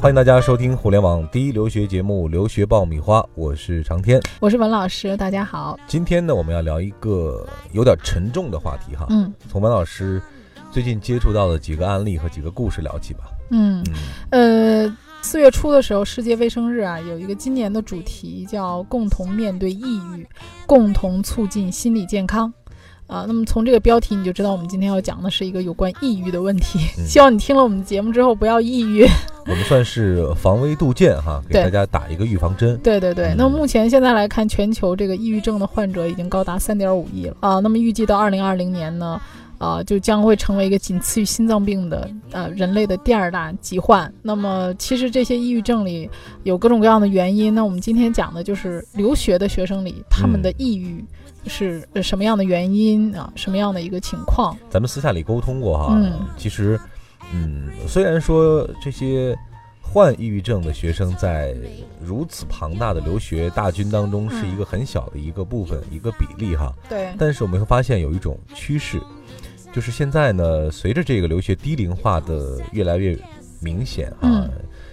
欢迎大家收听互联网第一留学节目《留学爆米花》，我是长天，我是文老师，大家好。今天呢，我们要聊一个有点沉重的话题哈。嗯，从文老师最近接触到的几个案例和几个故事聊起吧。嗯，呃，四月初的时候，世界卫生日啊，有一个今年的主题叫“共同面对抑郁，共同促进心理健康”。啊，那么从这个标题你就知道，我们今天要讲的是一个有关抑郁的问题。希望你听了我们的节目之后不要抑郁。我们算是防微杜渐哈，给大家打一个预防针。对对对。那目前现在来看，全球这个抑郁症的患者已经高达三点五亿了啊。那么预计到二零二零年呢，啊，就将会成为一个仅次于心脏病的呃人类的第二大疾患。那么其实这些抑郁症里有各种各样的原因。那我们今天讲的就是留学的学生里他们的抑郁。是什么样的原因啊？什么样的一个情况？咱们私下里沟通过哈。嗯，其实，嗯，虽然说这些患抑郁症的学生在如此庞大的留学大军当中是一个很小的一个部分，一个比例哈。对。但是我们会发现有一种趋势，就是现在呢，随着这个留学低龄化的越来越明显啊，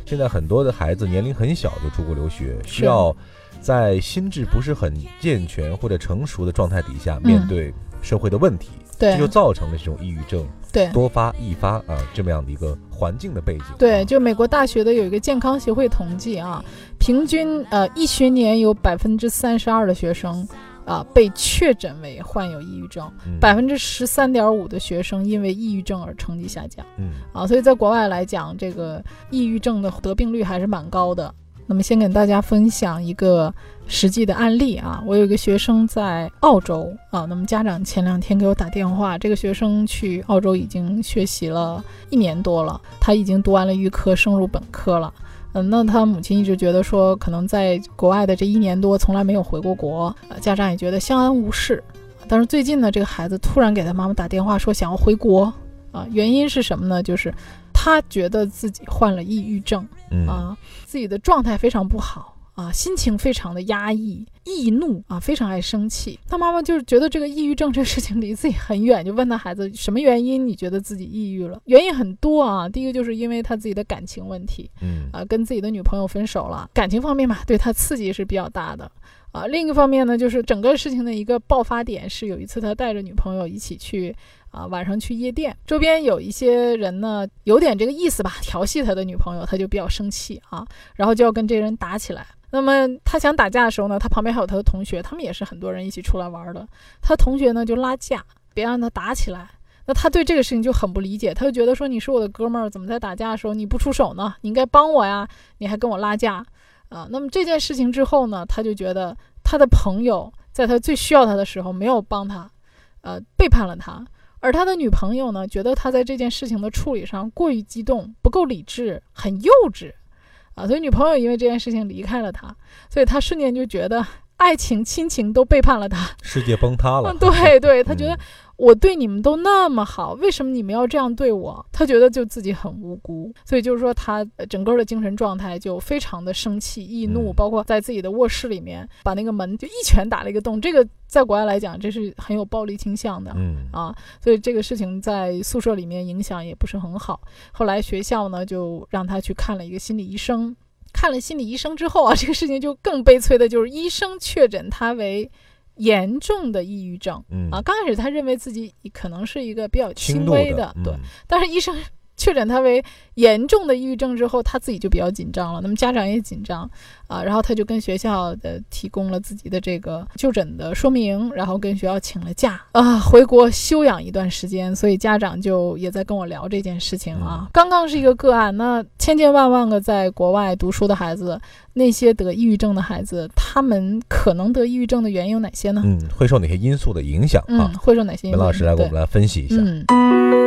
现在很多的孩子年龄很小就出国留学，需要。在心智不是很健全或者成熟的状态底下，面对社会的问题，这就造成了这种抑郁症对多发易发啊这么样的一个环境的背景。对，就美国大学的有一个健康协会统计啊，平均呃一学年有百分之三十二的学生啊被确诊为患有抑郁症，百分之十三点五的学生因为抑郁症而成绩下降。嗯啊，所以在国外来讲，这个抑郁症的得病率还是蛮高的。那么先给大家分享一个实际的案例啊，我有一个学生在澳洲啊，那么家长前两天给我打电话，这个学生去澳洲已经学习了一年多了，他已经读完了预科，升入本科了。嗯，那他母亲一直觉得说，可能在国外的这一年多从来没有回过国，家长也觉得相安无事。但是最近呢，这个孩子突然给他妈妈打电话说想要回国啊，原因是什么呢？就是他觉得自己患了抑郁症啊。自己的状态非常不好啊，心情非常的压抑、易怒啊，非常爱生气。他妈妈就是觉得这个抑郁症这个事情离自己很远，就问他孩子什么原因？你觉得自己抑郁了？原因很多啊。第一个就是因为他自己的感情问题，嗯啊，跟自己的女朋友分手了，感情方面嘛，对他刺激是比较大的啊。另一方面呢，就是整个事情的一个爆发点是有一次他带着女朋友一起去。啊，晚上去夜店，周边有一些人呢，有点这个意思吧，调戏他的女朋友，他就比较生气啊，然后就要跟这人打起来。那么他想打架的时候呢，他旁边还有他的同学，他们也是很多人一起出来玩的。他同学呢就拉架，别让他打起来。那他对这个事情就很不理解，他就觉得说你是我的哥们儿，怎么在打架的时候你不出手呢？你应该帮我呀，你还跟我拉架啊？那么这件事情之后呢，他就觉得他的朋友在他最需要他的时候没有帮他，呃，背叛了他。而他的女朋友呢，觉得他在这件事情的处理上过于激动，不够理智，很幼稚，啊，所以女朋友因为这件事情离开了他，所以他瞬间就觉得爱情、亲情都背叛了他，世界崩塌了。对对，他觉得。我对你们都那么好，为什么你们要这样对我？他觉得就自己很无辜，所以就是说他整个的精神状态就非常的生气、易怒，包括在自己的卧室里面把那个门就一拳打了一个洞。这个在国外来讲，这是很有暴力倾向的，嗯啊，所以这个事情在宿舍里面影响也不是很好。后来学校呢就让他去看了一个心理医生，看了心理医生之后啊，这个事情就更悲催的就是医生确诊他为。严重的抑郁症，嗯。啊，刚开始他认为自己可能是一个比较轻微的，对，但是医生。确诊他为严重的抑郁症之后，他自己就比较紧张了。那么家长也紧张啊，然后他就跟学校的提供了自己的这个就诊的说明，然后跟学校请了假啊，回国休养一段时间。所以家长就也在跟我聊这件事情啊。刚刚是一个个案，那千千万万个在国外读书的孩子，那些得抑郁症的孩子，他们可能得抑郁症的原因有哪些呢？嗯，会受哪些因素的影响啊？会受哪些？文老师来给我们来分析一下。嗯。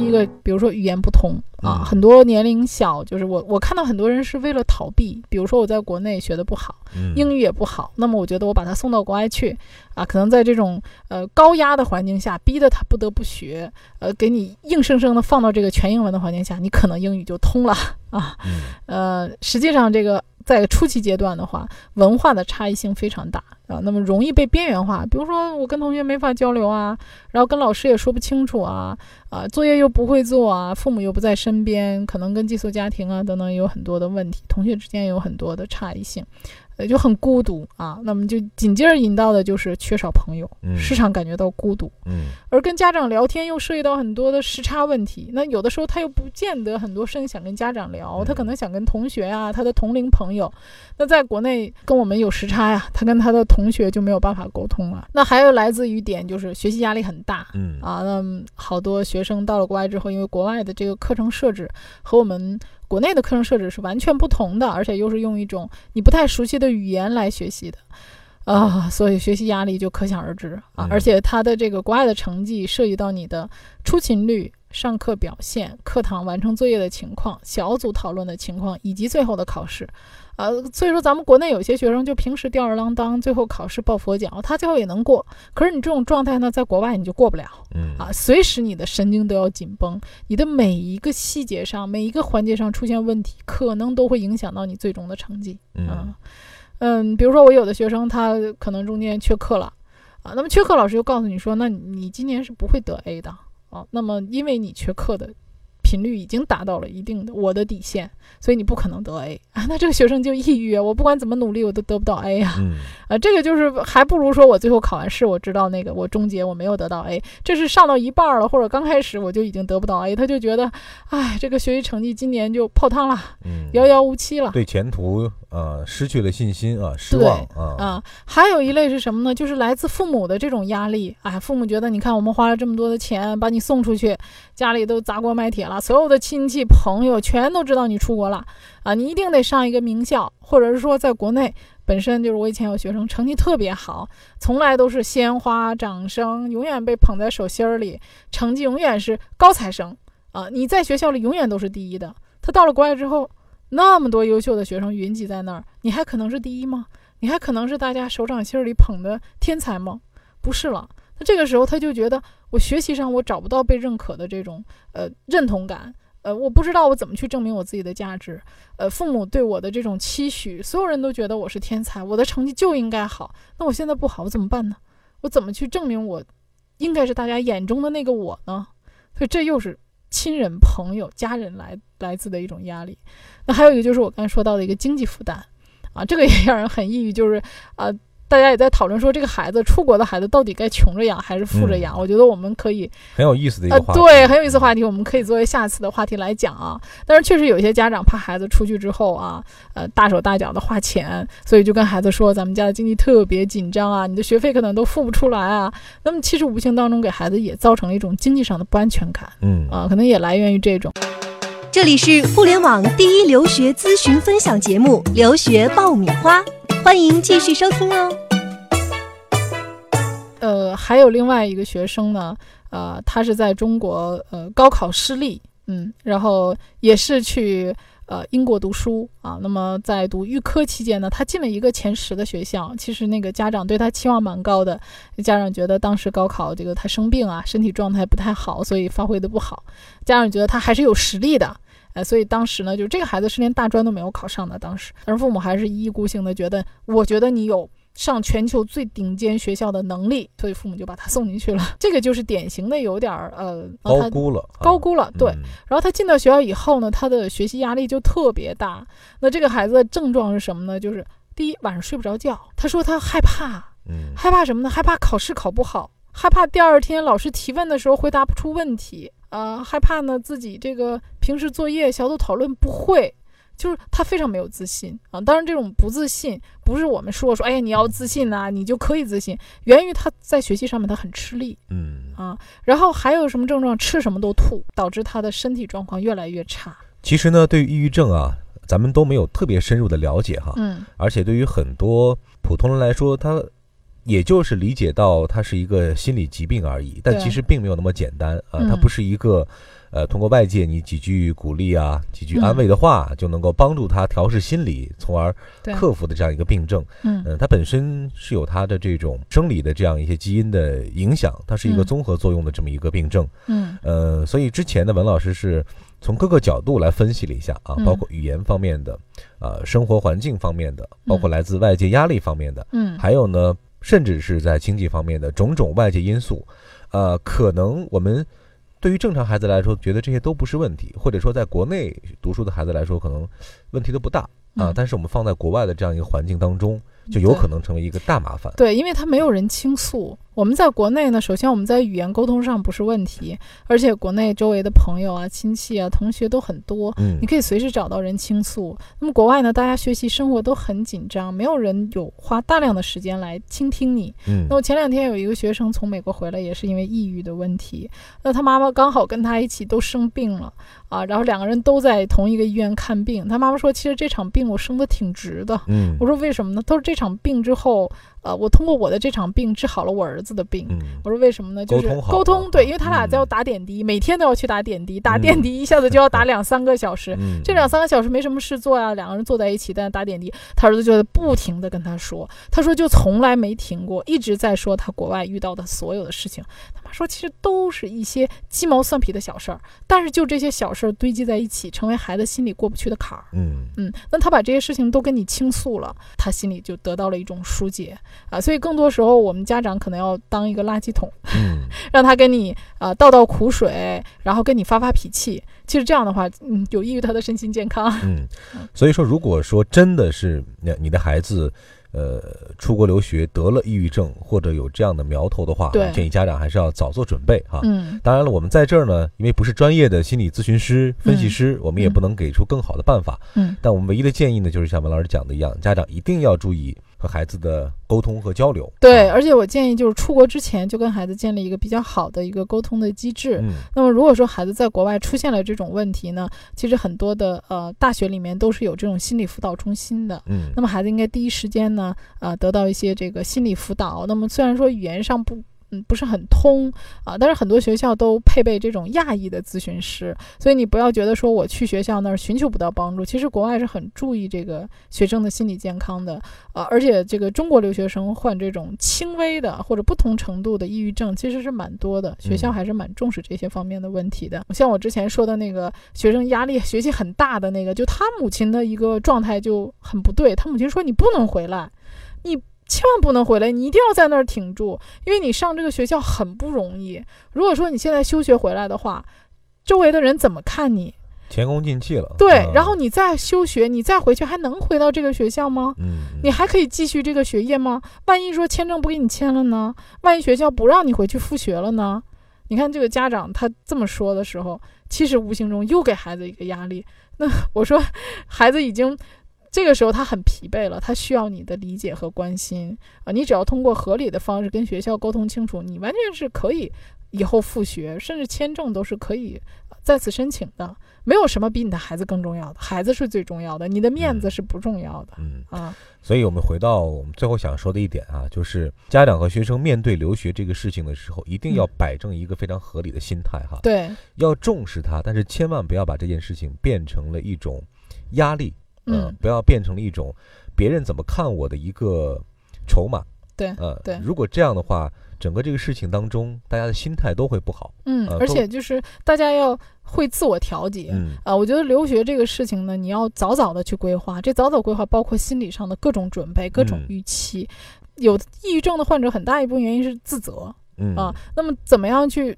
第一个，比如说语言不通啊，嗯。很多年龄小，就是我我看到很多人是为了逃避，比如说我在国内学的不好，嗯。英语也不好，那么我觉得我把他送到国外去啊，可能在这种呃高压的环境下，逼得他不得不学，呃，给你硬生生的放到这个全英文的环境下，你可能英语就通了啊。嗯。呃，实际上这个在初期阶段的话，文化的差异性非常大啊，那么容易被边缘化。比如说我跟同学没法交流啊，然后跟老师也说不清楚啊，啊，作业又不会做啊，父母又不在身边，可能跟寄宿家庭啊等等有很多的问题，同学之间有很多的差异性。呃，就很孤独啊，那么就紧接着引到的就是缺少朋友，嗯时常感觉到孤独，嗯而跟家长聊天又涉及到很多的时差问题，那有的时候他又不见得很多事情想跟家长聊，他可能想跟同学啊，他的同龄朋友。那在国内跟我们有时差呀，他跟他的同学就没有办法沟通了。那还有来自于一点就是学习压力很大。嗯啊，那么好多学生到了国外之后，因为国外的这个课程设置和我们国内的课程设置是完全不同的，而且又是用一种你不太熟悉的语言来学习的，啊，所以学习压力就可想而知啊嗯。而且它的这个国外的成绩涉及到你的出勤率、上课表现、课堂完成作业的情况、小组讨论的情况，以及最后的考试。呃，所以说咱们国内有些学生就平时吊儿郎当，最后考试抱佛脚，他最后也能过。可是你这种状态呢，在国外你就过不了。嗯啊，随时你的神经都要紧绷，你的每一个细节上、每一个环节上出现问题，可能都会影响到你最终的成绩。嗯嗯嗯，比如说我有的学生他可能中间缺课了，啊，那么缺课老师就告诉你说，那你今年是不会得 A 的啊，那么因为你缺课的频率已经达到了一定的我的底线，所以你不可能得 A 啊，那这个学生就抑郁啊，我不管怎么努力我都得不到 A 啊，嗯啊，这个就是还不如说我最后考完试，我知道那个我终结我没有得到 A，这是上到一半了，或者刚开始我就已经得不到 A，他就觉得，哎，这个学习成绩今年就泡汤了，嗯，遥遥无期了。对前途呃失去了信心啊，失望啊，啊，还有一类是什么呢？就是来自父母的这种压力。哎，父母觉得，你看我们花了这么多的钱把你送出去，家里都砸锅卖铁了，所有的亲戚朋友全都知道你出国了啊，你一定得上一个名校，或者是说在国内本身就是我以前有学生成绩特别好，从来都是鲜花掌声，永远被捧在手心儿里，成绩永远是高材生啊，你在学校里永远都是第一的。他到了国外之后，那么多优秀的学生云集在那儿，你还可能是第一吗？你还可能是大家手掌心里捧的天才吗？不是了。那这个时候他就觉得我学习上我找不到被认可的这种呃认同感，呃，我不知道我怎么去证明我自己的价值，呃，父母对我的这种期许，所有人都觉得我是天才，我的成绩就应该好，那我现在不好，我怎么办呢？我怎么去证明我应该是大家眼中的那个我呢？所以这又是亲人、朋友、家人来来自的一种压力。那还有一个就是我刚才说到的一个经济负担，啊，这个也让人很抑郁，就是啊。大家也在讨论说，这个孩子出国的孩子到底该穷着养还是富着养？我觉得我们可以很有意思的一呃个话题，对，很有意思的话题，我们可以作为下次的话题来讲啊。但是确实有一些家长怕孩子出去之后啊，呃，大手大脚的花钱，所以就跟孩子说，咱们家的经济特别紧张啊，你的学费可能都付不出来啊。那么其实无形当中给孩子也造成了一种经济上的不安全感嗯啊，可能也来源于这种。这里是互联网第一留学咨询分享节目《留学爆米花》，欢迎继续收听哦。呃，还有另外一个学生呢，呃，他是在中国呃高考失利，嗯，然后也是去呃英国读书啊。那么在读预科期间呢，他进了一个前十的学校。其实那个家长对他期望蛮高的，家长觉得当时高考这个他生病啊，身体状态不太好，所以发挥的不好。家长觉得他还是有实力的。呃，所以当时呢，就这个孩子是连大专都没有考上的。当时，但是父母还是一意孤行的觉得，我觉得你有上全球最顶尖学校的能力，所以父母就把他送进去了。这个就是典型的有点儿呃他高估了，啊高估了，对。嗯然后他进到学校以后呢，他的学习压力就特别大。那这个孩子的症状是什么呢？就是第一，晚上睡不着觉。他说他害怕，嗯害怕什么呢？害怕考试考不好，害怕第二天老师提问的时候回答不出问题，呃，害怕呢自己这个平时作业小组讨论不会。就是他非常没有自信啊！当然，这种不自信不是我们说说，哎呀，你要自信呐、你就可以自信，源于他在学习上面他很吃力嗯，啊。然后还有什么症状？吃什么都吐，导致他的身体状况越来越差。其实呢，对于抑郁症啊，咱们都没有特别深入的了解哈，嗯而且对于很多普通人来说，他也就是理解到它是一个心理疾病而已，但其实并没有那么简单啊，它嗯不是一个。呃，通过外界你几句鼓励啊，几句嗯安慰的话，就能够帮助他调试心理，从而克服的这样一个病症。嗯。嗯，它本身是有它的这种生理的这样一些基因的影响，它是一个嗯。综合作用的这么一个病症。嗯。呃，所以之前呢，文老师是从各个角度来分析了一下啊，嗯。包括语言方面的，呃，生活环境方面的，包括嗯来自外界压力方面的，嗯，还有呢，甚至是在经济方面的种种外界因素，呃，可能我们对于正常孩子来说，觉得这些都不是问题，或者说在国内读书的孩子来说，可能问题都不大啊，嗯。但是我们放在国外的这样一个环境当中，就有可能成为一个大麻烦。对，因为他没有人倾诉。我们在国内呢，首先我们在语言沟通上不是问题，而且国内周围的朋友啊、亲戚啊、同学都很多，嗯你可以随时找到人倾诉。那么国外呢，大家学习生活都很紧张，没有人有花大量的时间来倾听你。嗯那我前两天有一个学生从美国回来，也是因为抑郁的问题。那他妈妈刚好跟他一起都生病了啊，然后两个人都在同一个医院看病。他妈妈说，其实这场病我生的挺值的。嗯我说为什么呢？他说这场病之后，呃，我通过我的这场病治好了我儿子的病。嗯我说为什么呢？就是沟通好沟通，对，因为他俩嗯在要打点滴，每天都要去打点滴，打嗯点滴一下子就要打 两三个小时。嗯，这两三个小时没什么事做呀，两个人坐在一起，但是打点滴。他儿子就在不停的跟他说，他说就从来没停过，一直在说他国外遇到的所有的事情。他妈说其实都是一些鸡毛蒜皮的小事儿，但是就这些小事儿堆积在一起，成为孩子心里过不去的坎儿。嗯嗯，那他把这些事情都跟你倾诉了，他心里就得到了一种疏解啊。所以更多时候，我们家长可能要当一个垃圾桶，嗯 让他跟你啊、倒倒苦水，然后跟你发发脾气。其实这样的话，嗯，有益于他的身心健康。嗯，所以说，如果说真的是你你的孩子，呃，出国留学得了抑郁症或者有这样的苗头的话，对建议家长还是要早做准备哈。嗯，当然了，我们在这儿呢，因为不是专业的心理咨询师、分析师，我们也嗯不能给出更好的办法。嗯，但我们唯一的建议呢，就是像文老师讲的一样，家长一定要注意和孩子的沟通和交流。对，啊而且我建议就是出国之前就跟孩子建立一个比较好的一个沟通的机制。嗯那么如果说孩子在国外出现了这种问题呢，其实很多的呃大学里面都是有这种心理辅导中心的。嗯那么孩子应该第一时间呢，呃，得到一些这个心理辅导。那么虽然说语言上不，嗯，不是很通啊、但是很多学校都配备这种亚裔的咨询师，所以你不要觉得说我去学校那儿寻求不到帮助。其实国外是很注意这个学生的心理健康的，啊，而且这个中国留学生患这种轻微的或者不同程度的抑郁症其实是蛮多的，学校嗯还是蛮重视这些方面的问题的。像我之前说的那个学生压力学习很大的那个，就他母亲的一个状态就很不对，他母亲说你不能回来，你。千万不能回来，你一定要在那儿挺住，因为你上这个学校很不容易。如果说你现在休学回来的话，周围的人怎么看你？前功尽弃了。对，嗯然后你再休学，你再回去还能回到这个学校吗？嗯，你还可以继续这个学业吗？万一说签证不给你签了呢？万一学校不让你回去复学了呢？你看这个家长他这么说的时候，其实无形中又给孩子一个压力。那我说，孩子已经这个时候他很疲惫了，他需要你的理解和关心啊！你只要通过合理的方式跟学校沟通清楚，你完全是可以以后复学，甚至签证都是可以呃再次申请的。没有什么比你的孩子更重要的，孩子是最重要的，你的面子嗯是不重要的嗯，啊。所以我们回到我们最后想说的一点啊，就是家长和学生面对留学这个事情的时候，一定要嗯摆正一个非常合理的心态哈，对，要重视它，但是千万不要把这件事情变成了一种压力，呃嗯，不要变成了一种别人怎么看我的一个筹码，对呃，对如果这样的话，整个这个事情当中，大家的心态都会不好，嗯，而且就是大家要会自我调节。嗯啊，我觉得留学这个事情呢，你要早早的去规划。这早早规划包括心理上的各种准备、各种嗯预期。有抑郁症的患者，很大一部分原因是自责嗯啊。那么怎么样去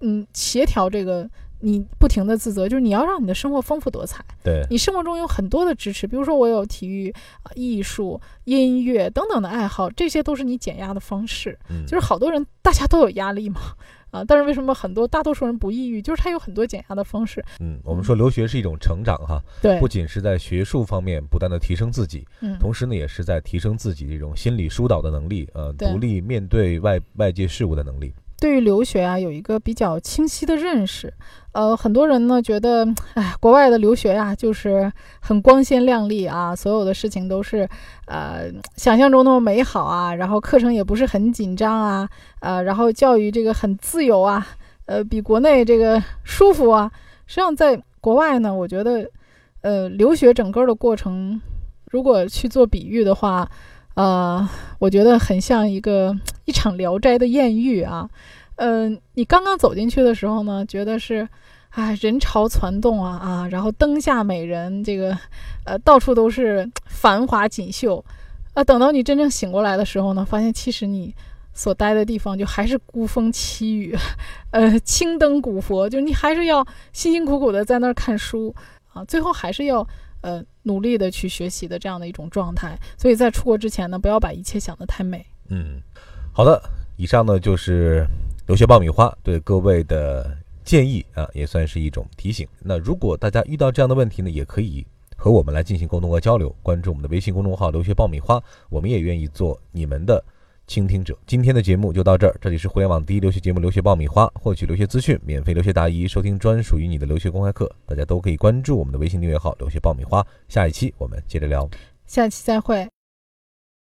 嗯协调这个？你不停的自责，就是你要让你的生活丰富多彩。对，你生活中有很多的支持，比如说我有体育、啊、艺术、音乐等等的爱好，这些都是你减压的方式。嗯就是好多人大家都有压力嘛，啊，但是为什么很多大多数人不抑郁？就是他有很多减压的方式。嗯，我们说留学是一种成长哈，对不，仅是在学术方面不断的提升自己，嗯，同时呢，也是在提升自己这种心理疏导的能力，呃，独立面对外外界事物的能力。对于留学啊有一个比较清晰的认识。呃，很多人呢觉得，哎，国外的留学呀，就是很光鲜亮丽啊，所有的事情都是，呃，想象中那么美好啊，然后课程也不是很紧张啊，呃，然后教育这个很自由啊，呃，比国内这个 舒服啊。实际上，在国外呢，我觉得，呃，留学整个的过程，如果去做比喻的话，呃，我觉得很像一个 一场聊斋的艳遇啊。嗯，你刚刚走进去的时候呢，觉得是，哎，人潮攒动啊啊，然后灯下美人，这个，呃，到处都是 繁华锦绣，啊，等到你真正醒过来的时候呢，发现其实你所待的地方就还是孤风凄雨，呃，青灯古佛，就是你还是要辛辛苦苦的在那儿看书。啊，最后还是要呃努力的去学习的这样的一种状态。所以在出国之前呢，不要把一切想得太美。嗯，好的，以上呢就是。留学爆米花对各位的建议啊，也算是一种提醒。那如果大家遇到这样的问题呢，也可以和我们来进行沟通和交流。关注我们的微信公众号“留学爆米花”，我们也愿意做你们的倾听者。今天的节目就到这儿，这里是互联网第一留学节目《留学爆米花》，获取留学资讯，免费留学答疑，收听专属于你的留学公开课。大家都可以关注我们的微信订阅号“留学爆米花”。下一期我们接着聊，下期再会。